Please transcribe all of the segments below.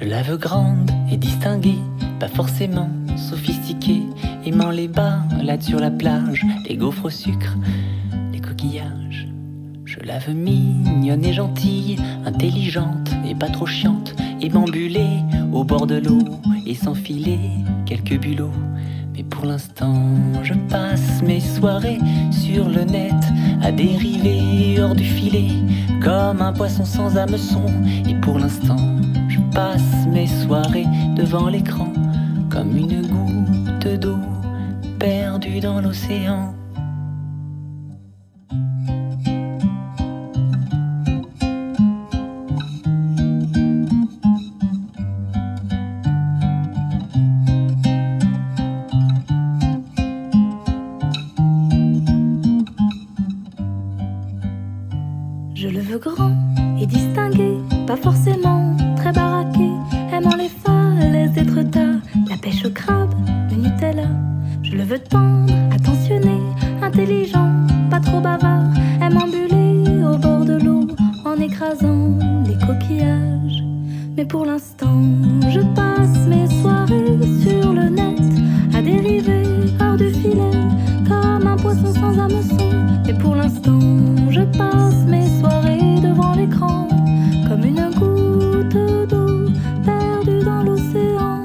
Je la veux grande et distinguée, pas forcément sophistiquée, aimant les bas, là sur la plage, les gaufres au sucre, les coquillages. Je la veux mignonne et gentille, intelligente et pas trop chiante, et m'ambuler au bord de l'eau et s'enfiler quelques bulots. Mais pour l'instant, je passe mes soirées sur le net à dériver hors du filet comme un poisson sans hameçon. Et pour l'instant, mes soirées devant l'écran comme une goutte d'eau perdue dans l'océan. Je le veux grand et distingué, pas forcément le veux tendre, attentionné, intelligent, pas trop bavard, aimant buller au bord de l'eau en écrasant les coquillages. Mais pour l'instant, je passe mes soirées sur le net à dériver hors du filet comme un poisson sans hameçon. Et pour l'instant, je passe mes soirées devant l'écran comme une goutte d'eau perdue dans l'océan.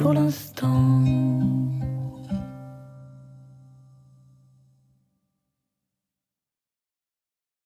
Pour l'instant,